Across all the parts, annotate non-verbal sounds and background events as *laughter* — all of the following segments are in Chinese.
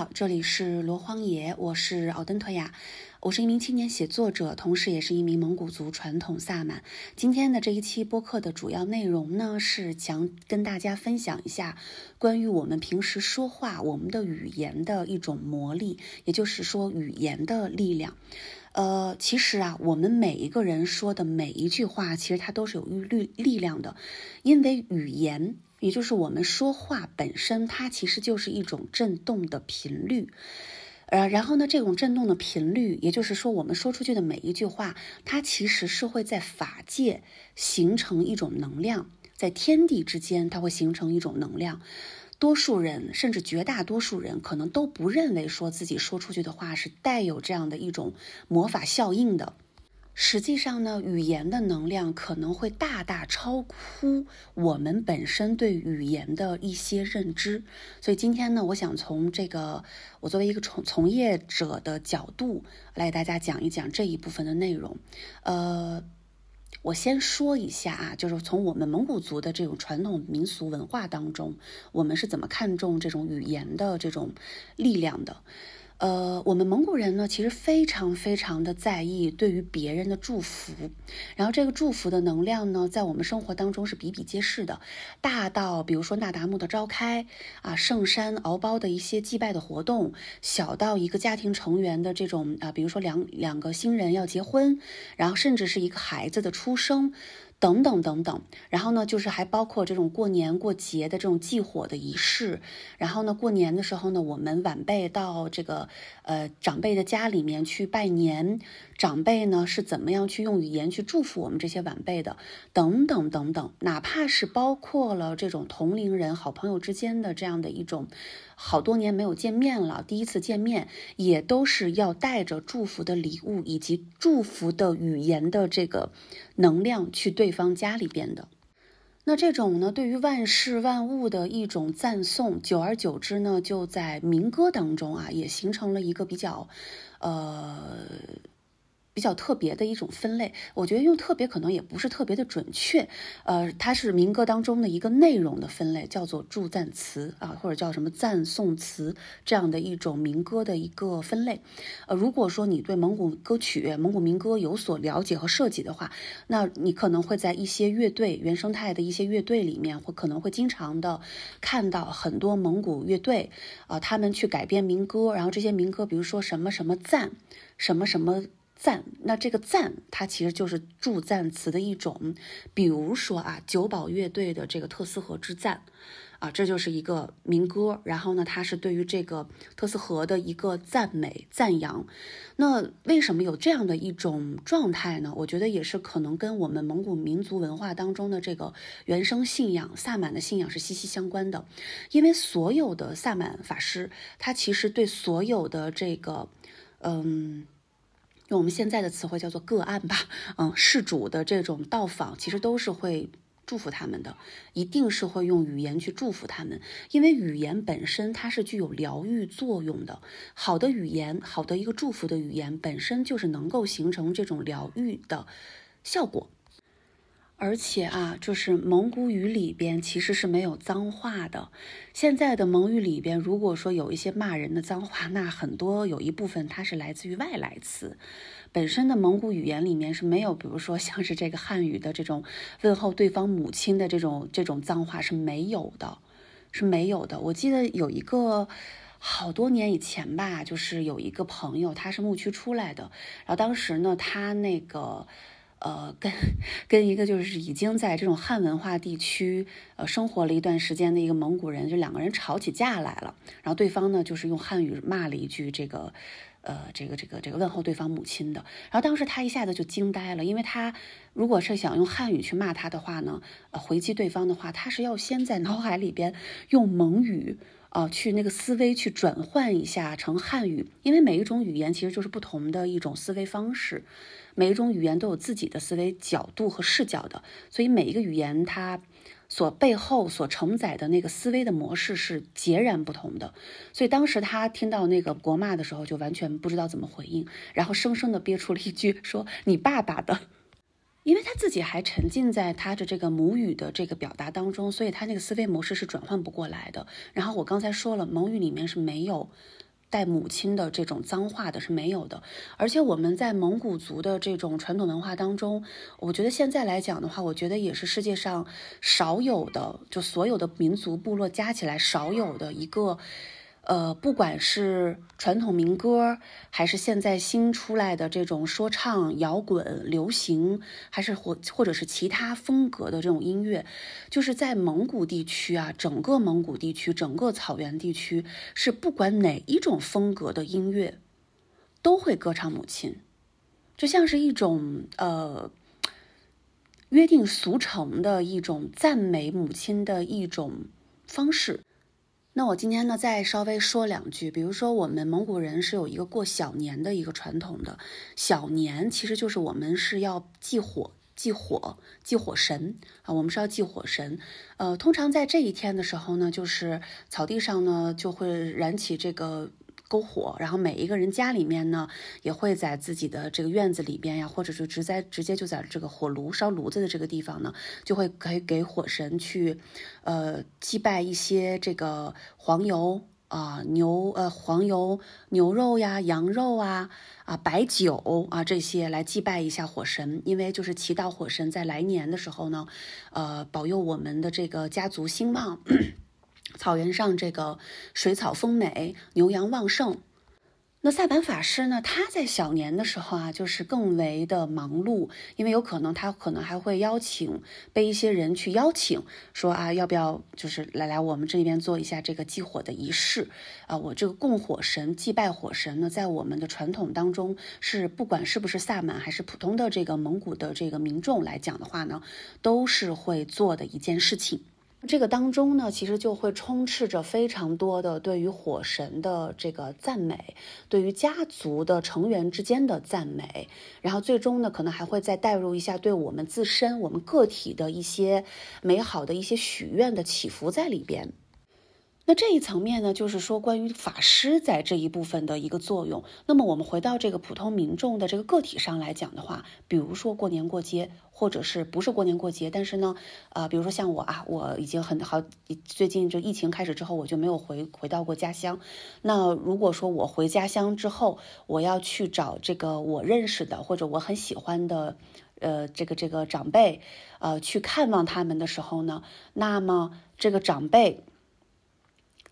好，这里是罗荒野，我是奥登托雅，我是一名青年写作者，同时也是一名蒙古族传统萨满。今天的这一期播客的主要内容呢，是想跟大家分享一下关于我们平时说话、我们的语言的一种魔力，也就是说语言的力量。呃，其实啊，我们每一个人说的每一句话，其实它都是有力力量的，因为语言。也就是我们说话本身，它其实就是一种震动的频率，呃，然后呢，这种震动的频率，也就是说，我们说出去的每一句话，它其实是会在法界形成一种能量，在天地之间，它会形成一种能量。多数人，甚至绝大多数人，可能都不认为说自己说出去的话是带有这样的一种魔法效应的。实际上呢，语言的能量可能会大大超乎我们本身对语言的一些认知。所以今天呢，我想从这个我作为一个从从业者的角度来给大家讲一讲这一部分的内容。呃，我先说一下啊，就是从我们蒙古族的这种传统民俗文化当中，我们是怎么看重这种语言的这种力量的。呃，我们蒙古人呢，其实非常非常的在意对于别人的祝福，然后这个祝福的能量呢，在我们生活当中是比比皆是的，大到比如说那达慕的召开啊，圣山敖包的一些祭拜的活动，小到一个家庭成员的这种啊，比如说两两个新人要结婚，然后甚至是一个孩子的出生。等等等等，然后呢，就是还包括这种过年过节的这种祭火的仪式，然后呢，过年的时候呢，我们晚辈到这个呃长辈的家里面去拜年，长辈呢是怎么样去用语言去祝福我们这些晚辈的，等等等等，哪怕是包括了这种同龄人、好朋友之间的这样的一种。好多年没有见面了，第一次见面也都是要带着祝福的礼物以及祝福的语言的这个能量去对方家里边的。那这种呢，对于万事万物的一种赞颂，久而久之呢，就在民歌当中啊，也形成了一个比较，呃。比较特别的一种分类，我觉得用特别可能也不是特别的准确，呃，它是民歌当中的一个内容的分类，叫做祝赞词啊，或者叫什么赞颂词这样的一种民歌的一个分类。呃，如果说你对蒙古歌曲、蒙古民歌有所了解和设计的话，那你可能会在一些乐队原生态的一些乐队里面，或可能会经常的看到很多蒙古乐队啊，他们去改编民歌，然后这些民歌，比如说什么什么赞，什么什么。赞，那这个赞，它其实就是助赞词的一种。比如说啊，九宝乐队的这个特斯河之赞，啊，这就是一个民歌。然后呢，它是对于这个特斯河的一个赞美、赞扬。那为什么有这样的一种状态呢？我觉得也是可能跟我们蒙古民族文化当中的这个原生信仰、萨满的信仰是息息相关的。因为所有的萨满法师，他其实对所有的这个，嗯。用我们现在的词汇叫做个案吧，嗯，事主的这种到访，其实都是会祝福他们的，一定是会用语言去祝福他们，因为语言本身它是具有疗愈作用的。好的语言，好的一个祝福的语言，本身就是能够形成这种疗愈的效果。而且啊，就是蒙古语里边其实是没有脏话的。现在的蒙语里边，如果说有一些骂人的脏话，那很多有一部分它是来自于外来词。本身的蒙古语言里面是没有，比如说像是这个汉语的这种问候对方母亲的这种这种脏话是没有的，是没有的。我记得有一个好多年以前吧，就是有一个朋友，他是牧区出来的，然后当时呢，他那个。呃，跟跟一个就是已经在这种汉文化地区呃生活了一段时间的一个蒙古人，就两个人吵起架来了。然后对方呢，就是用汉语骂了一句这个，呃，这个这个这个问候对方母亲的。然后当时他一下子就惊呆了，因为他如果是想用汉语去骂他的话呢，呃，回击对方的话，他是要先在脑海里边用蒙语。啊，去那个思维去转换一下成汉语，因为每一种语言其实就是不同的一种思维方式，每一种语言都有自己的思维角度和视角的，所以每一个语言它所背后所承载的那个思维的模式是截然不同的。所以当时他听到那个国骂的时候，就完全不知道怎么回应，然后生生的憋出了一句说：“你爸爸的。”因为他自己还沉浸在他的这个母语的这个表达当中，所以他那个思维模式是转换不过来的。然后我刚才说了，蒙语里面是没有带母亲的这种脏话的，是没有的。而且我们在蒙古族的这种传统文化当中，我觉得现在来讲的话，我觉得也是世界上少有的，就所有的民族部落加起来少有的一个。呃，不管是传统民歌，还是现在新出来的这种说唱、摇滚、流行，还是或或者是其他风格的这种音乐，就是在蒙古地区啊，整个蒙古地区，整个草原地区，是不管哪一种风格的音乐，都会歌唱母亲，就像是一种呃约定俗成的一种赞美母亲的一种方式。那我今天呢，再稍微说两句。比如说，我们蒙古人是有一个过小年的一个传统的，小年其实就是我们是要祭火、祭火、祭火神啊，我们是要祭火神。呃，通常在这一天的时候呢，就是草地上呢就会燃起这个。篝火，然后每一个人家里面呢，也会在自己的这个院子里边呀，或者是直在直接就在这个火炉烧炉子的这个地方呢，就会可以给火神去，呃，祭拜一些这个黄油啊、牛呃黄油牛肉呀、羊肉啊、啊白酒啊这些来祭拜一下火神，因为就是祈祷火神在来年的时候呢，呃，保佑我们的这个家族兴旺。草原上这个水草丰美，牛羊旺盛。那萨满法师呢？他在小年的时候啊，就是更为的忙碌，因为有可能他可能还会邀请被一些人去邀请，说啊，要不要就是来来我们这边做一下这个祭火的仪式啊？我这个供火神、祭拜火神呢，在我们的传统当中是不管是不是萨满还是普通的这个蒙古的这个民众来讲的话呢，都是会做的一件事情。这个当中呢，其实就会充斥着非常多的对于火神的这个赞美，对于家族的成员之间的赞美，然后最终呢，可能还会再带入一下对我们自身、我们个体的一些美好的一些许愿的祈福在里边。那这一层面呢，就是说关于法师在这一部分的一个作用。那么我们回到这个普通民众的这个个体上来讲的话，比如说过年过节，或者是不是过年过节，但是呢，呃，比如说像我啊，我已经很好，最近这疫情开始之后，我就没有回回到过家乡。那如果说我回家乡之后，我要去找这个我认识的或者我很喜欢的，呃，这个这个长辈，呃，去看望他们的时候呢，那么这个长辈。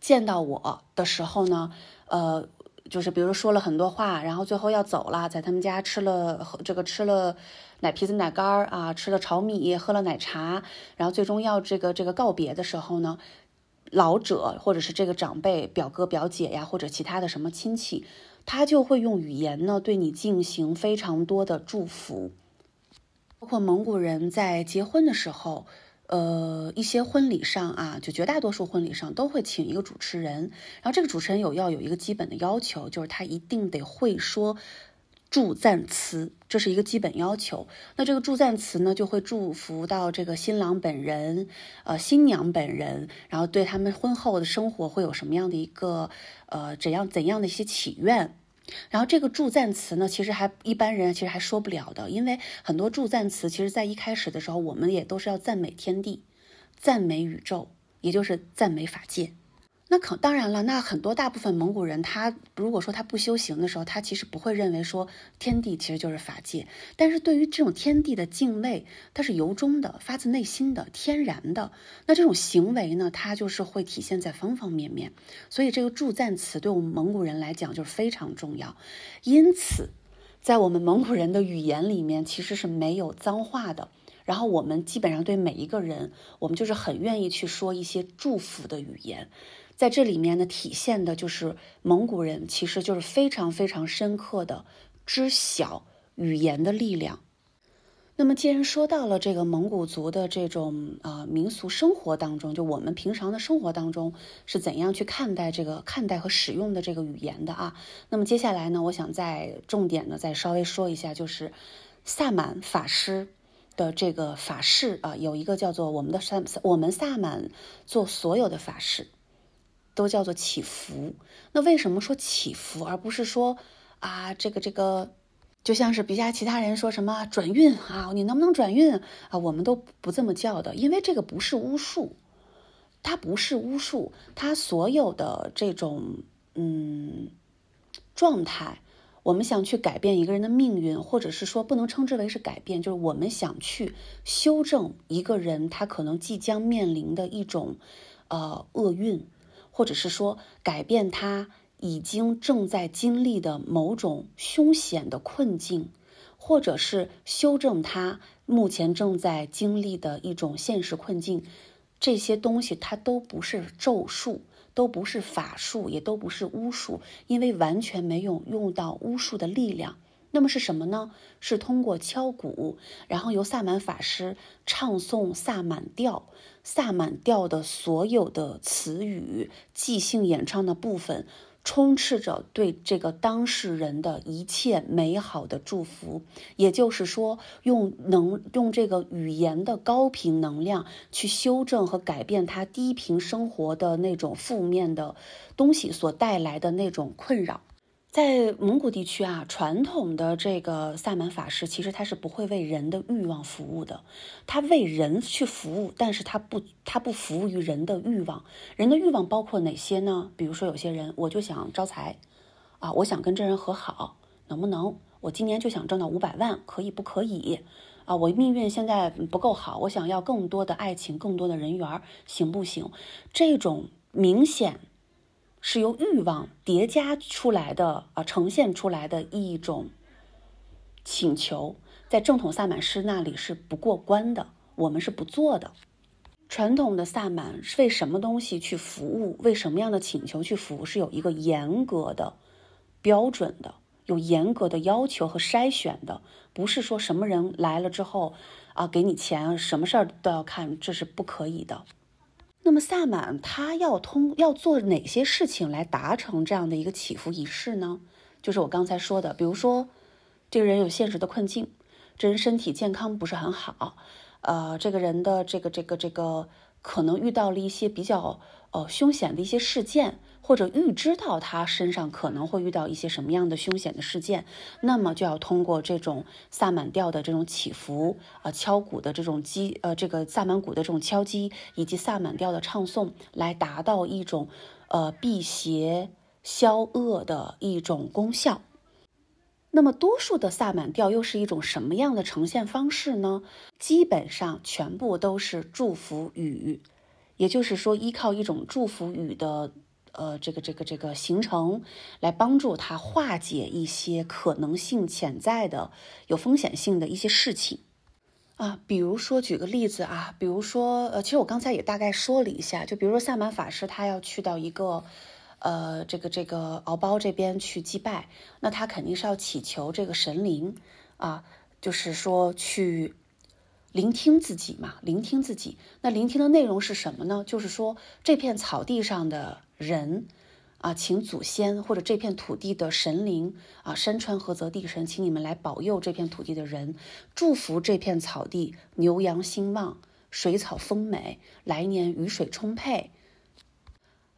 见到我的时候呢，呃，就是比如说了很多话，然后最后要走了，在他们家吃了这个吃了奶皮子奶干儿啊，吃了炒米，喝了奶茶，然后最终要这个这个告别的时候呢，老者或者是这个长辈表哥表姐呀，或者其他的什么亲戚，他就会用语言呢对你进行非常多的祝福，包括蒙古人在结婚的时候。呃，一些婚礼上啊，就绝大多数婚礼上都会请一个主持人，然后这个主持人有要有一个基本的要求，就是他一定得会说祝赞词，这是一个基本要求。那这个祝赞词呢，就会祝福到这个新郎本人，呃，新娘本人，然后对他们婚后的生活会有什么样的一个呃怎样怎样的一些祈愿。然后这个助赞词呢，其实还一般人其实还说不了的，因为很多助赞词，其实在一开始的时候，我们也都是要赞美天地，赞美宇宙，也就是赞美法界。那可当然了，那很多大部分蒙古人，他如果说他不修行的时候，他其实不会认为说天地其实就是法界。但是对于这种天地的敬畏，它是由衷的、发自内心的、天然的。那这种行为呢，它就是会体现在方方面面。所以这个祝赞词对我们蒙古人来讲就是非常重要。因此，在我们蒙古人的语言里面，其实是没有脏话的。然后我们基本上对每一个人，我们就是很愿意去说一些祝福的语言。在这里面呢，体现的就是蒙古人其实就是非常非常深刻的知晓语言的力量。那么，既然说到了这个蒙古族的这种啊民俗生活当中，就我们平常的生活当中是怎样去看待这个看待和使用的这个语言的啊？那么接下来呢，我想再重点的再稍微说一下，就是萨满法师的这个法事啊，有一个叫做我们的萨我们萨满做所有的法事。都叫做祈福。那为什么说祈福，而不是说啊这个这个，就像是比下其他人说什么转运啊，你能不能转运啊？我们都不这么叫的，因为这个不是巫术，它不是巫术，它所有的这种嗯状态。我们想去改变一个人的命运，或者是说不能称之为是改变，就是我们想去修正一个人他可能即将面临的一种呃厄运，或者是说改变他已经正在经历的某种凶险的困境，或者是修正他目前正在经历的一种现实困境，这些东西它都不是咒术。都不是法术，也都不是巫术，因为完全没有用到巫术的力量。那么是什么呢？是通过敲鼓，然后由萨满法师唱诵萨满调，萨满调的所有的词语，即兴演唱的部分。充斥着对这个当事人的一切美好的祝福，也就是说，用能用这个语言的高频能量去修正和改变他低频生活的那种负面的东西所带来的那种困扰。在蒙古地区啊，传统的这个萨满法师其实他是不会为人的欲望服务的，他为人去服务，但是他不他不服务于人的欲望。人的欲望包括哪些呢？比如说有些人我就想招财，啊，我想跟这人和好，能不能？我今年就想挣到五百万，可以不可以？啊，我命运现在不够好，我想要更多的爱情，更多的人缘，行不行？这种明显。是由欲望叠加出来的啊，呈现出来的一种请求，在正统萨满师那里是不过关的，我们是不做的。传统的萨满是为什么东西去服务，为什么样的请求去服务，是有一个严格的标准的，有严格的要求和筛选的，不是说什么人来了之后啊，给你钱，什么事儿都要看，这是不可以的。那么萨满他要通要做哪些事情来达成这样的一个祈福仪式呢？就是我刚才说的，比如说，这个人有现实的困境，这人身体健康不是很好，呃，这个人的这个这个这个可能遇到了一些比较呃凶险的一些事件。或者预知到他身上可能会遇到一些什么样的凶险的事件，那么就要通过这种萨满调的这种起伏，呃，敲鼓的这种击，呃，这个萨满鼓的这种敲击，以及萨满调的唱诵，来达到一种，呃，辟邪消恶的一种功效。那么，多数的萨满调又是一种什么样的呈现方式呢？基本上全部都是祝福语，也就是说，依靠一种祝福语的。呃，这个这个这个形成，来帮助他化解一些可能性潜在的、有风险性的一些事情啊。比如说，举个例子啊，比如说，呃，其实我刚才也大概说了一下，就比如说萨满法师他要去到一个，呃，这个这个敖包这边去祭拜，那他肯定是要祈求这个神灵啊，就是说去。聆听自己嘛，聆听自己。那聆听的内容是什么呢？就是说，这片草地上的人啊，请祖先或者这片土地的神灵啊，山川河泽地神，请你们来保佑这片土地的人，祝福这片草地牛羊兴旺，水草丰美，来年雨水充沛。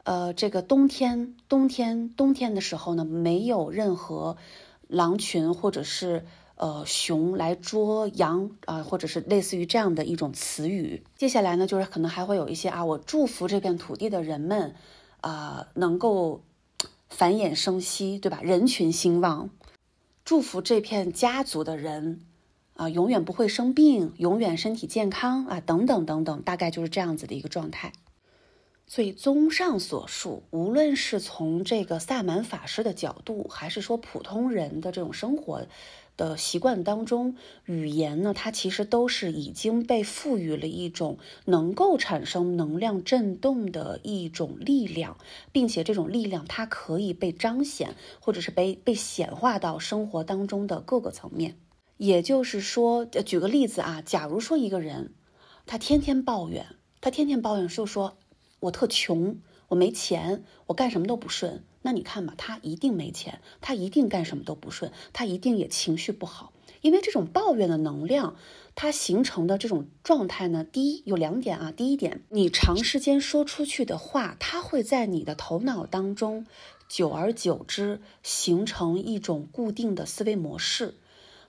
呃，这个冬天，冬天，冬天的时候呢，没有任何狼群或者是。呃，熊来捉羊啊，或者是类似于这样的一种词语。接下来呢，就是可能还会有一些啊，我祝福这片土地的人们，啊，能够繁衍生息，对吧？人群兴旺，祝福这片家族的人啊，永远不会生病，永远身体健康啊，等等等等，大概就是这样子的一个状态。所以，综上所述，无论是从这个萨满法师的角度，还是说普通人的这种生活。的习惯当中，语言呢，它其实都是已经被赋予了一种能够产生能量震动的一种力量，并且这种力量它可以被彰显，或者是被被显化到生活当中的各个层面。也就是说，举个例子啊，假如说一个人，他天天抱怨，他天天抱怨，就说我特穷，我没钱，我干什么都不顺。那你看吧，他一定没钱，他一定干什么都不顺，他一定也情绪不好。因为这种抱怨的能量，它形成的这种状态呢，第一有两点啊。第一点，你长时间说出去的话，它会在你的头脑当中，久而久之形成一种固定的思维模式。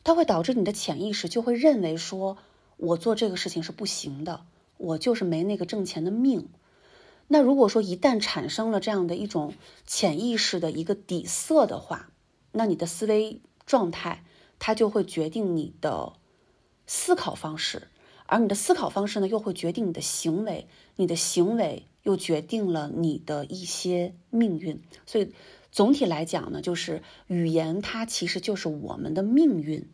它会导致你的潜意识就会认为说，我做这个事情是不行的，我就是没那个挣钱的命。那如果说一旦产生了这样的一种潜意识的一个底色的话，那你的思维状态它就会决定你的思考方式，而你的思考方式呢，又会决定你的行为，你的行为又决定了你的一些命运。所以。总体来讲呢，就是语言它其实就是我们的命运，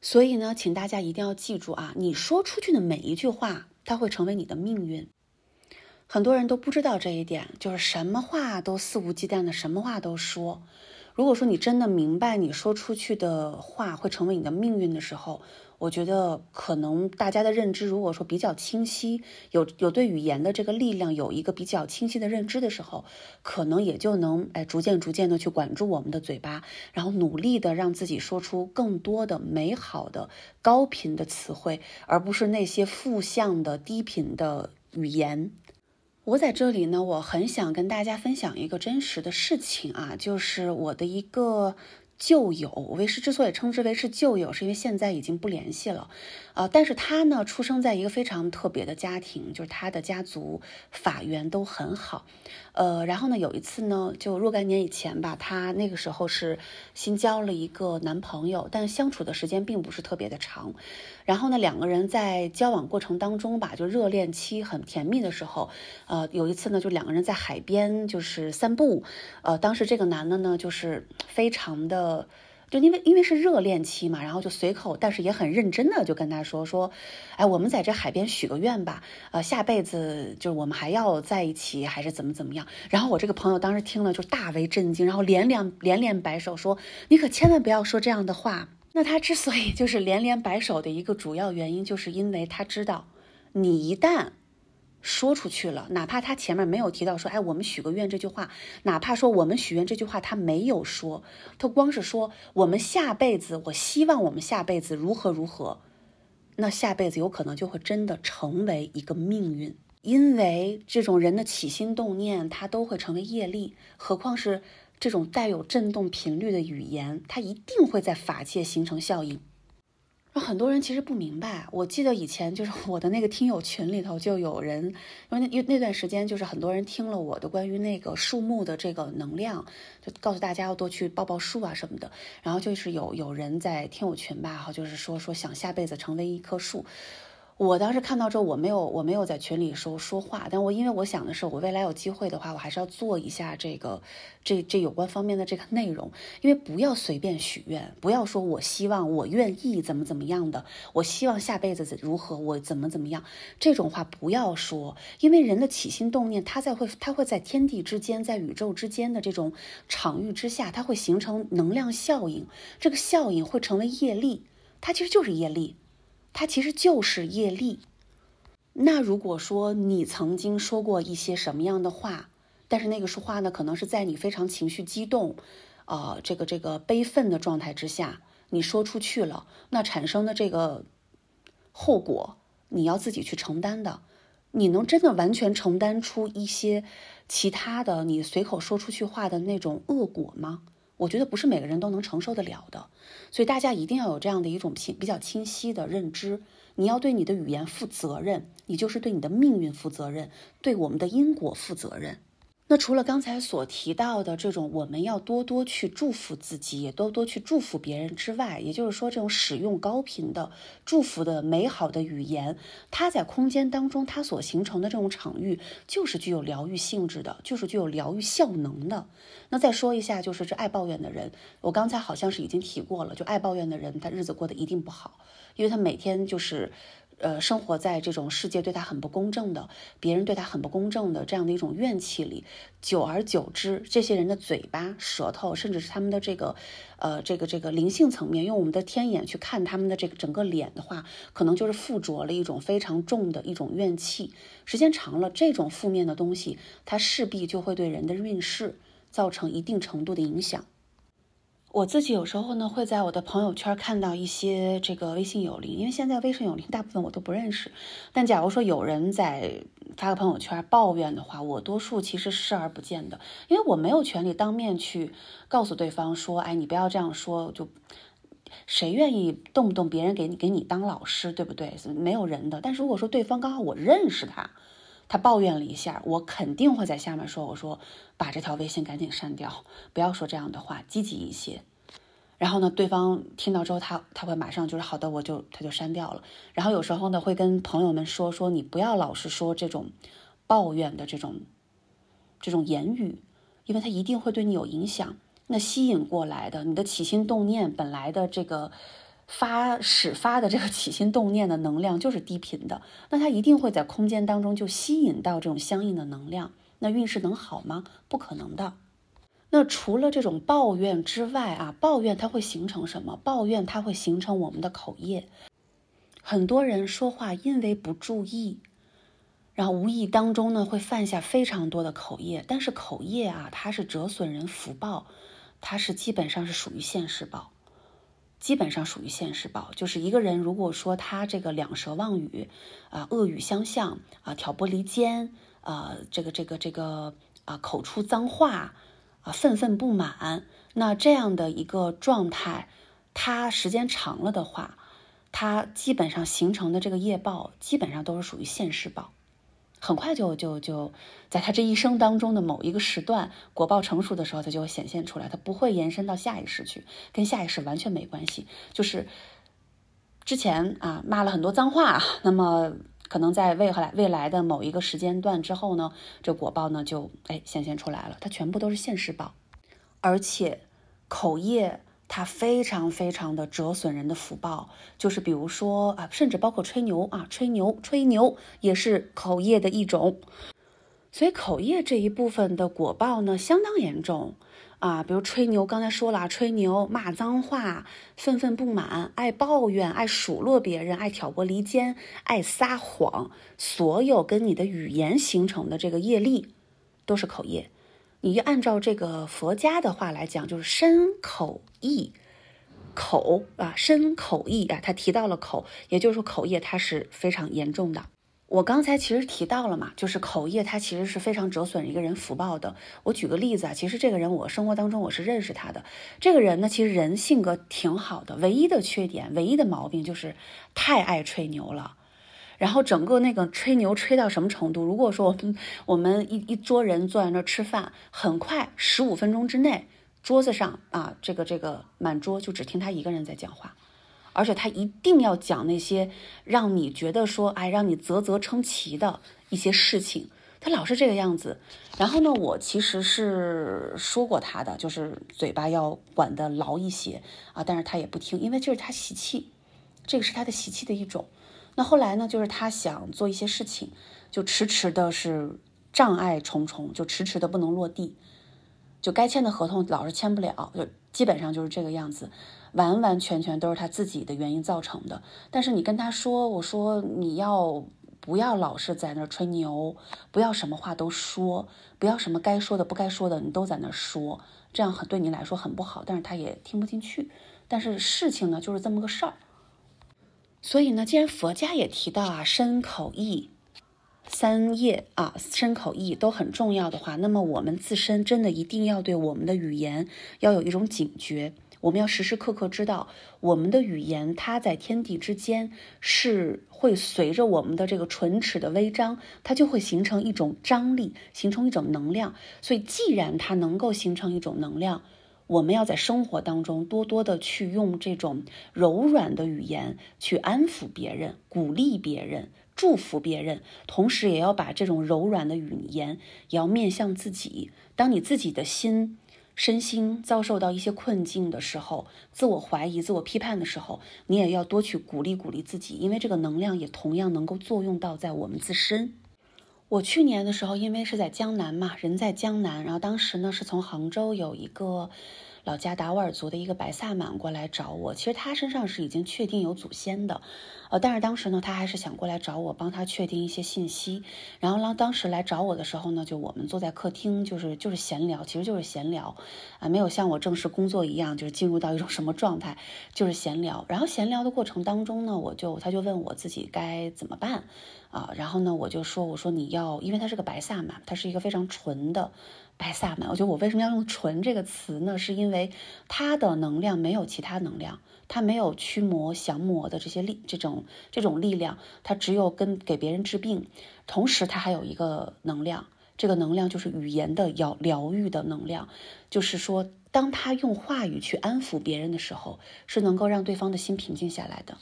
所以呢，请大家一定要记住啊，你说出去的每一句话，它会成为你的命运。很多人都不知道这一点，就是什么话都肆无忌惮的，什么话都说。如果说你真的明白你说出去的话会成为你的命运的时候，我觉得可能大家的认知如果说比较清晰，有有对语言的这个力量有一个比较清晰的认知的时候，可能也就能哎逐渐逐渐的去管住我们的嘴巴，然后努力的让自己说出更多的美好的高频的词汇，而不是那些负向的低频的语言。我在这里呢，我很想跟大家分享一个真实的事情啊，就是我的一个。旧友，为师之所以称之为是旧友，是因为现在已经不联系了，啊，但是他呢，出生在一个非常特别的家庭，就是他的家族法缘都很好，呃，然后呢，有一次呢，就若干年以前吧，她那个时候是新交了一个男朋友，但相处的时间并不是特别的长，然后呢，两个人在交往过程当中吧，就热恋期很甜蜜的时候，呃，有一次呢，就两个人在海边就是散步，呃，当时这个男的呢，就是非常的。就因为因为是热恋期嘛，然后就随口，但是也很认真的就跟他说说，哎，我们在这海边许个愿吧，呃，下辈子就是我们还要在一起，还是怎么怎么样？然后我这个朋友当时听了就大为震惊，然后连连连连摆手说，你可千万不要说这样的话。那他之所以就是连连摆手的一个主要原因，就是因为他知道，你一旦。说出去了，哪怕他前面没有提到说，哎，我们许个愿这句话，哪怕说我们许愿这句话他没有说，他光是说我们下辈子，我希望我们下辈子如何如何，那下辈子有可能就会真的成为一个命运，因为这种人的起心动念，他都会成为业力，何况是这种带有震动频率的语言，它一定会在法界形成效应。很多人其实不明白，我记得以前就是 *laughs* 我的那个听友群里头就有人，因为那那段时间就是很多人听了我的关于那个树木的这个能量，就告诉大家要多去抱抱树啊什么的，然后就是有有人在听友群吧，哈，就是说说想下辈子成为一棵树。我当时看到之后，我没有我没有在群里说说话，但我因为我想的是，我未来有机会的话，我还是要做一下这个这这有关方面的这个内容，因为不要随便许愿，不要说我希望我愿意怎么怎么样的，我希望下辈子如何我怎么怎么样，这种话不要说，因为人的起心动念，它在会它会在天地之间，在宇宙之间的这种场域之下，它会形成能量效应，这个效应会成为业力，它其实就是业力。它其实就是业力。那如果说你曾经说过一些什么样的话，但是那个说话呢，可能是在你非常情绪激动，呃，这个这个悲愤的状态之下，你说出去了，那产生的这个后果，你要自己去承担的。你能真的完全承担出一些其他的你随口说出去话的那种恶果吗？我觉得不是每个人都能承受得了的，所以大家一定要有这样的一种清比较清晰的认知。你要对你的语言负责任，你就是对你的命运负责任，对我们的因果负责任。那除了刚才所提到的这种，我们要多多去祝福自己，也多多去祝福别人之外，也就是说，这种使用高频的祝福的美好的语言，它在空间当中它所形成的这种场域，就是具有疗愈性质的，就是具有疗愈效能的。那再说一下，就是这爱抱怨的人，我刚才好像是已经提过了，就爱抱怨的人，他日子过得一定不好，因为他每天就是。呃，生活在这种世界对他很不公正的，别人对他很不公正的这样的一种怨气里，久而久之，这些人的嘴巴、舌头，甚至是他们的这个，呃，这个这个灵性层面，用我们的天眼去看他们的这个整个脸的话，可能就是附着了一种非常重的一种怨气。时间长了，这种负面的东西，它势必就会对人的运势造成一定程度的影响。我自己有时候呢，会在我的朋友圈看到一些这个微信有灵，因为现在微信有灵大部分我都不认识。但假如说有人在发个朋友圈抱怨的话，我多数其实视而不见的，因为我没有权利当面去告诉对方说，哎，你不要这样说。就谁愿意动不动别人给你给你当老师，对不对？没有人的。但是如果说对方刚好我认识他，他抱怨了一下，我肯定会在下面说，我说把这条微信赶紧删掉，不要说这样的话，积极一些。然后呢，对方听到之后，他他会马上就是好的，我就他就删掉了。然后有时候呢，会跟朋友们说说，你不要老是说这种抱怨的这种这种言语，因为他一定会对你有影响。那吸引过来的，你的起心动念本来的这个发始发的这个起心动念的能量就是低频的，那它一定会在空间当中就吸引到这种相应的能量。那运势能好吗？不可能的。那除了这种抱怨之外啊，抱怨它会形成什么？抱怨它会形成我们的口业。很多人说话因为不注意，然后无意当中呢会犯下非常多的口业。但是口业啊，它是折损人福报，它是基本上是属于现世报，基本上属于现世报。就是一个人如果说他这个两舌妄语啊，恶语相向啊，挑拨离间啊，这个这个这个啊，口出脏话。啊，愤愤不满，那这样的一个状态，他时间长了的话，他基本上形成的这个业报，基本上都是属于现世报，很快就就就在他这一生当中的某一个时段，果报成熟的时候，它就会显现出来，它不会延伸到下一世去，跟下一世完全没关系，就是之前啊骂了很多脏话，那么。可能在未来未来的某一个时间段之后呢，这果报呢就哎显现出来了，它全部都是现世报，而且口业它非常非常的折损人的福报，就是比如说啊，甚至包括吹牛啊，吹牛吹牛也是口业的一种，所以口业这一部分的果报呢相当严重。啊，比如吹牛，刚才说了，吹牛、骂脏话、愤愤不满、爱抱怨、爱数落别人、爱挑拨离间、爱撒谎，所有跟你的语言形成的这个业力，都是口业。你按照这个佛家的话来讲，就是身口意，口啊，身口意啊，他提到了口，也就是说口业它是非常严重的。我刚才其实提到了嘛，就是口业，它其实是非常折损一个人福报的。我举个例子啊，其实这个人我生活当中我是认识他的。这个人呢，其实人性格挺好的，唯一的缺点、唯一的毛病就是太爱吹牛了。然后整个那个吹牛吹到什么程度？如果说我们我们一一桌人坐在那吃饭，很快十五分钟之内，桌子上啊，这个这个满桌就只听他一个人在讲话。而且他一定要讲那些让你觉得说，哎，让你啧啧称奇的一些事情。他老是这个样子。然后呢，我其实是说过他的，就是嘴巴要管得牢一些啊。但是他也不听，因为这是他习气，这个是他的习气的一种。那后来呢，就是他想做一些事情，就迟迟的是障碍重重，就迟迟的不能落地，就该签的合同老是签不了，就基本上就是这个样子。完完全全都是他自己的原因造成的。但是你跟他说，我说你要不要老是在那吹牛，不要什么话都说，不要什么该说的不该说的你都在那说，这样很对你来说很不好。但是他也听不进去。但是事情呢就是这么个事儿。所以呢，既然佛家也提到啊，身口意三业啊，身口意都很重要的话，那么我们自身真的一定要对我们的语言要有一种警觉。我们要时时刻刻知道，我们的语言它在天地之间是会随着我们的这个唇齿的微张，它就会形成一种张力，形成一种能量。所以，既然它能够形成一种能量，我们要在生活当中多多的去用这种柔软的语言去安抚别人、鼓励别人、祝福别人，同时也要把这种柔软的语言也要面向自己。当你自己的心。身心遭受到一些困境的时候，自我怀疑、自我批判的时候，你也要多去鼓励鼓励自己，因为这个能量也同样能够作用到在我们自身。我去年的时候，因为是在江南嘛，人在江南，然后当时呢是从杭州有一个。老家达斡尔族的一个白萨满过来找我，其实他身上是已经确定有祖先的，呃，但是当时呢，他还是想过来找我，帮他确定一些信息。然后呢，当时来找我的时候呢，就我们坐在客厅，就是就是闲聊，其实就是闲聊，啊，没有像我正式工作一样，就是进入到一种什么状态，就是闲聊。然后闲聊的过程当中呢，我就他就问我自己该怎么办，啊，然后呢，我就说，我说你要，因为他是个白萨满，他是一个非常纯的白萨满。我觉得我为什么要用“纯”这个词呢？是因为为它的能量没有其他能量，它没有驱魔降魔的这些力，这种这种力量，它只有跟给别人治病，同时它还有一个能量，这个能量就是语言的疗疗愈的能量，就是说，当他用话语去安抚别人的时候，是能够让对方的心平静下来的。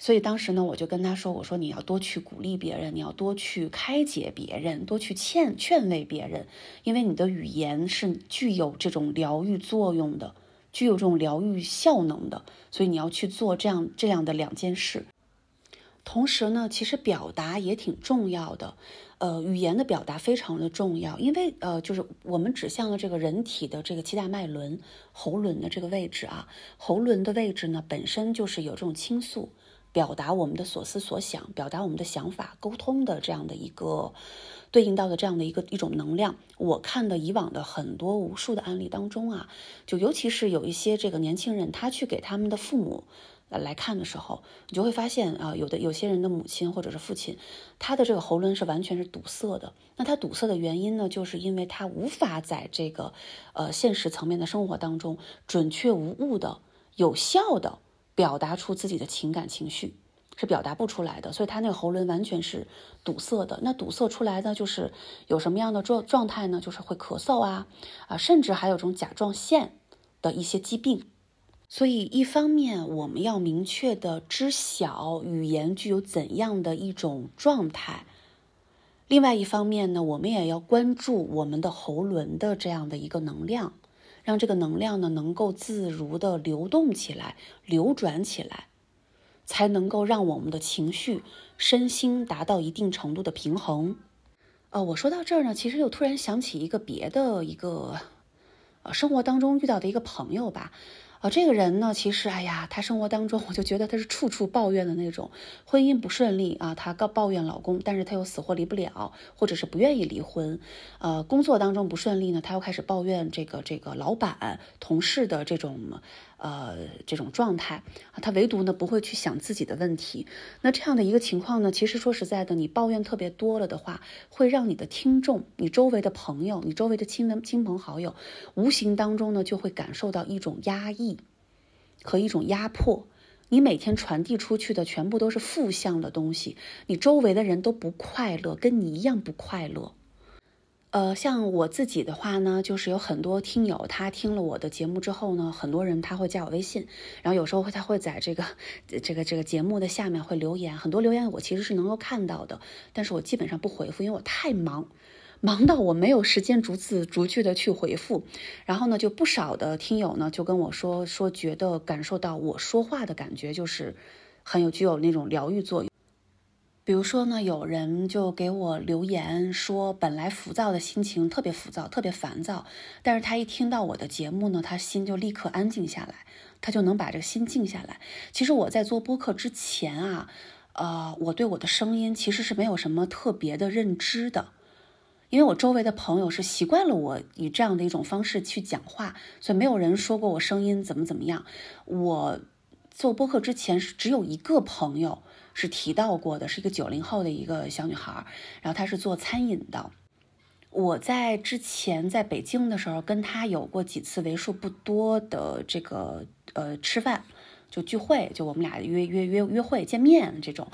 所以当时呢，我就跟他说：“我说你要多去鼓励别人，你要多去开解别人，多去劝劝慰别人，因为你的语言是具有这种疗愈作用的，具有这种疗愈效能的。所以你要去做这样这样的两件事。同时呢，其实表达也挺重要的，呃，语言的表达非常的重要，因为呃，就是我们指向了这个人体的这个七大脉轮，喉轮的这个位置啊，喉轮的位置呢，本身就是有这种倾诉。”表达我们的所思所想，表达我们的想法，沟通的这样的一个对应到的这样的一个一种能量。我看的以往的很多无数的案例当中啊，就尤其是有一些这个年轻人，他去给他们的父母来看的时候，你就会发现啊，有的有些人的母亲或者是父亲，他的这个喉轮是完全是堵塞的。那他堵塞的原因呢，就是因为他无法在这个呃现实层面的生活当中准确无误的、有效的。表达出自己的情感情绪是表达不出来的，所以他那个喉轮完全是堵塞的。那堵塞出来的就是有什么样的状状态呢？就是会咳嗽啊啊，甚至还有这种甲状腺的一些疾病。所以一方面我们要明确的知晓语言具有怎样的一种状态，另外一方面呢，我们也要关注我们的喉轮的这样的一个能量。让这个能量呢能够自如的流动起来、流转起来，才能够让我们的情绪、身心达到一定程度的平衡。呃，我说到这儿呢，其实又突然想起一个别的一个，呃，生活当中遇到的一个朋友吧。啊，这个人呢，其实，哎呀，他生活当中，*laughs* 我就觉得他是处处抱怨的那种，婚姻不顺利啊，他告抱怨老公，但是他又死活离不了，或者是不愿意离婚。呃，工作当中不顺利呢，他又开始抱怨这个这个老板、同事的这种。呃，这种状态啊，他唯独呢不会去想自己的问题。那这样的一个情况呢，其实说实在的，你抱怨特别多了的话，会让你的听众、你周围的朋友、你周围的亲人、亲朋好友，无形当中呢就会感受到一种压抑和一种压迫。你每天传递出去的全部都是负向的东西，你周围的人都不快乐，跟你一样不快乐。呃，像我自己的话呢，就是有很多听友，他听了我的节目之后呢，很多人他会加我微信，然后有时候他会在这个这个这个节目的下面会留言，很多留言我其实是能够看到的，但是我基本上不回复，因为我太忙，忙到我没有时间逐字逐句的去回复。然后呢，就不少的听友呢就跟我说说，觉得感受到我说话的感觉就是很有具有那种疗愈作用。比如说呢，有人就给我留言说，本来浮躁的心情特别浮躁，特别烦躁，但是他一听到我的节目呢，他心就立刻安静下来，他就能把这个心静下来。其实我在做播客之前啊，呃，我对我的声音其实是没有什么特别的认知的，因为我周围的朋友是习惯了我以这样的一种方式去讲话，所以没有人说过我声音怎么怎么样。我做播客之前是只有一个朋友。是提到过的，是一个九零后的一个小女孩，然后她是做餐饮的。我在之前在北京的时候，跟她有过几次为数不多的这个呃吃饭，就聚会，就我们俩约约约约会见面这种。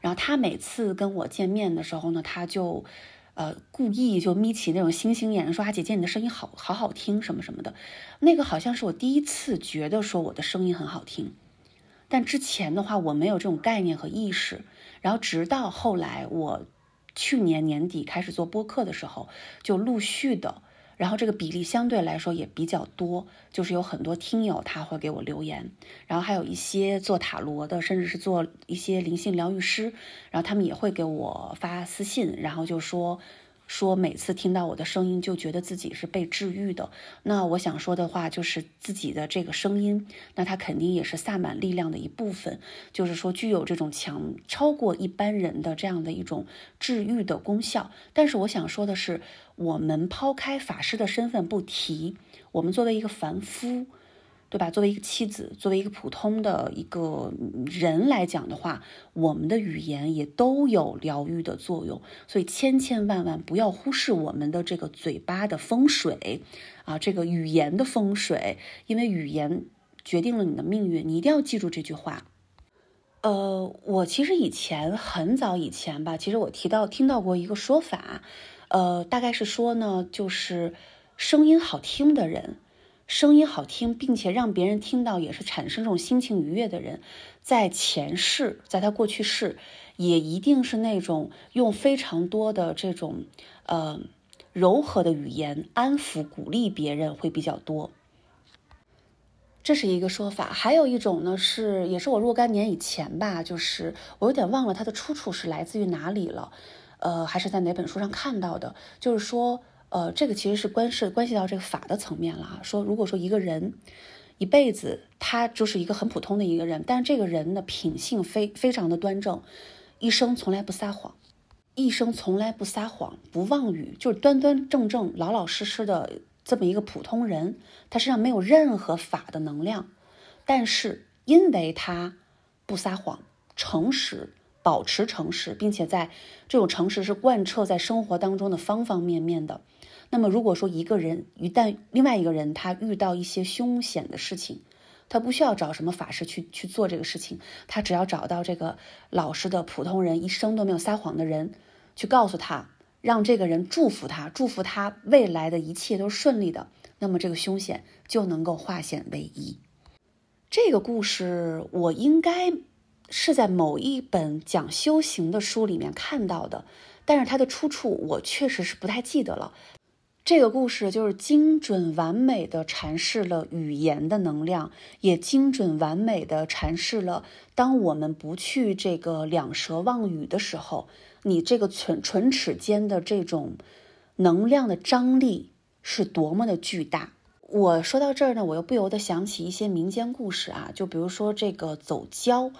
然后她每次跟我见面的时候呢，她就呃故意就眯起那种星星眼，说啊姐姐你的声音好好好听什么什么的。那个好像是我第一次觉得说我的声音很好听。但之前的话，我没有这种概念和意识，然后直到后来，我去年年底开始做播客的时候，就陆续的，然后这个比例相对来说也比较多，就是有很多听友他会给我留言，然后还有一些做塔罗的，甚至是做一些灵性疗愈师，然后他们也会给我发私信，然后就说。说每次听到我的声音，就觉得自己是被治愈的。那我想说的话就是自己的这个声音，那它肯定也是萨满力量的一部分，就是说具有这种强超过一般人的这样的一种治愈的功效。但是我想说的是，我们抛开法师的身份不提，我们作为一个凡夫，对吧？作为一个妻子，作为一个普通的一个人来讲的话，我们的语言也都有疗愈的作用。所以千千万万不要忽视我们的这个嘴巴的风水啊，这个语言的风水，因为语言决定了你的命运。你一定要记住这句话。呃，我其实以前很早以前吧，其实我提到听到过一个说法，呃，大概是说呢，就是声音好听的人，声音好听，并且让别人听到也是产生这种心情愉悦的人，在前世，在他过去世，也一定是那种用非常多的这种呃柔和的语言安抚鼓励别人会比较多。这是一个说法，还有一种呢是，也是我若干年以前吧，就是我有点忘了它的出处是来自于哪里了，呃，还是在哪本书上看到的，就是说，呃，这个其实是关是关系到这个法的层面了啊。说如果说一个人一辈子他就是一个很普通的一个人，但是这个人的品性非非常的端正，一生从来不撒谎，一生从来不撒谎不妄语，就是端端正正老老实实的。这么一个普通人，他身上没有任何法的能量，但是因为他不撒谎、诚实、保持诚实，并且在这种诚实是贯彻在生活当中的方方面面的。那么，如果说一个人一旦另外一个人他遇到一些凶险的事情，他不需要找什么法师去去做这个事情，他只要找到这个老实的普通人，一生都没有撒谎的人，去告诉他。让这个人祝福他，祝福他未来的一切都顺利的，那么这个凶险就能够化险为夷。这个故事我应该是在某一本讲修行的书里面看到的，但是它的出处我确实是不太记得了。这个故事就是精准完美的阐释了语言的能量，也精准完美的阐释了当我们不去这个两舌妄语的时候。你这个唇唇齿间的这种能量的张力是多么的巨大！我说到这儿呢，我又不由得想起一些民间故事啊，就比如说这个走礁，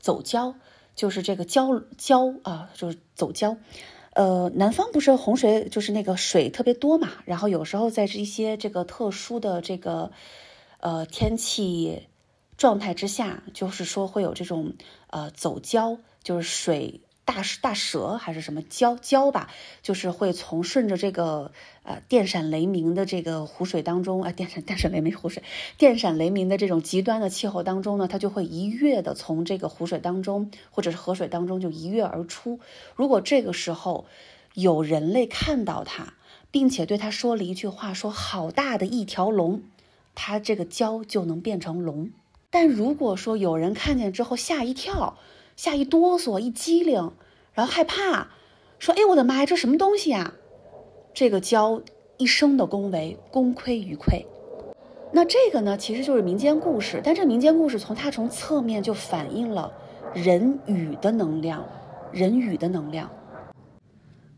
走礁就是这个礁礁啊，就是走礁。呃，南方不是洪水，就是那个水特别多嘛，然后有时候在一些这个特殊的这个呃天气状态之下，就是说会有这种呃走胶，就是水。大大蛇还是什么蛟蛟吧，就是会从顺着这个呃电闪雷鸣的这个湖水当中啊，电闪电闪雷鸣湖水，电闪雷鸣的这种极端的气候当中呢，它就会一跃的从这个湖水当中或者是河水当中就一跃而出。如果这个时候有人类看到它，并且对它说了一句话，说好大的一条龙，它这个蛟就能变成龙。但如果说有人看见之后吓一跳。吓一哆嗦，一机灵，然后害怕，说：“哎，我的妈呀，这什么东西呀？”这个教一生的恭维，功亏一篑。那这个呢，其实就是民间故事，但这民间故事从它从侧面就反映了人与的能量，人与的能量。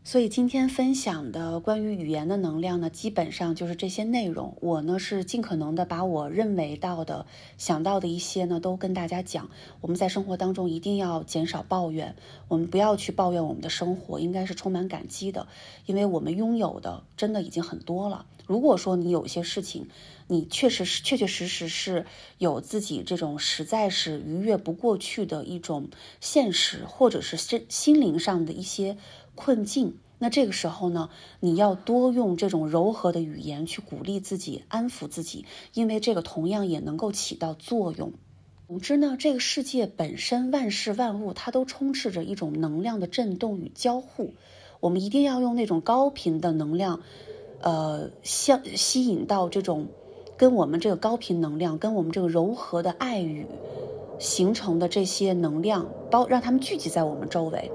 所以今天分享的关于语言的能量呢，基本上就是这些内容。我呢是尽可能的把我认为到的、想到的一些呢都跟大家讲。我们在生活当中一定要减少抱怨，我们不要去抱怨我们的生活，应该是充满感激的，因为我们拥有的真的已经很多了。如果说你有些事情，你确实是确确实实是有自己这种实在是逾越不过去的一种现实，或者是心心灵上的一些。困境，那这个时候呢，你要多用这种柔和的语言去鼓励自己、安抚自己，因为这个同样也能够起到作用。总之呢，这个世界本身万事万物，它都充斥着一种能量的震动与交互。我们一定要用那种高频的能量，呃，相吸引到这种跟我们这个高频能量、跟我们这个柔和的爱语形成的这些能量，包让他们聚集在我们周围。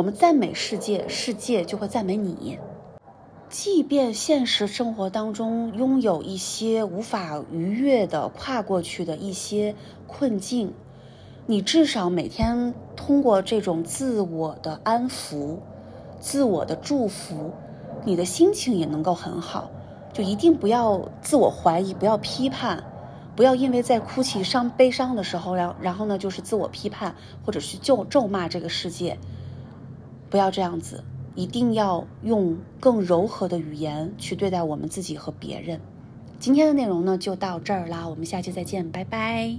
我们赞美世界，世界就会赞美你。即便现实生活当中拥有一些无法逾越的、跨过去的一些困境，你至少每天通过这种自我的安抚、自我的祝福，你的心情也能够很好。就一定不要自我怀疑，不要批判，不要因为在哭泣、伤悲伤的时候，然然后呢，就是自我批判，或者是咒咒骂这个世界。不要这样子，一定要用更柔和的语言去对待我们自己和别人。今天的内容呢，就到这儿啦。我们下期再见，拜拜。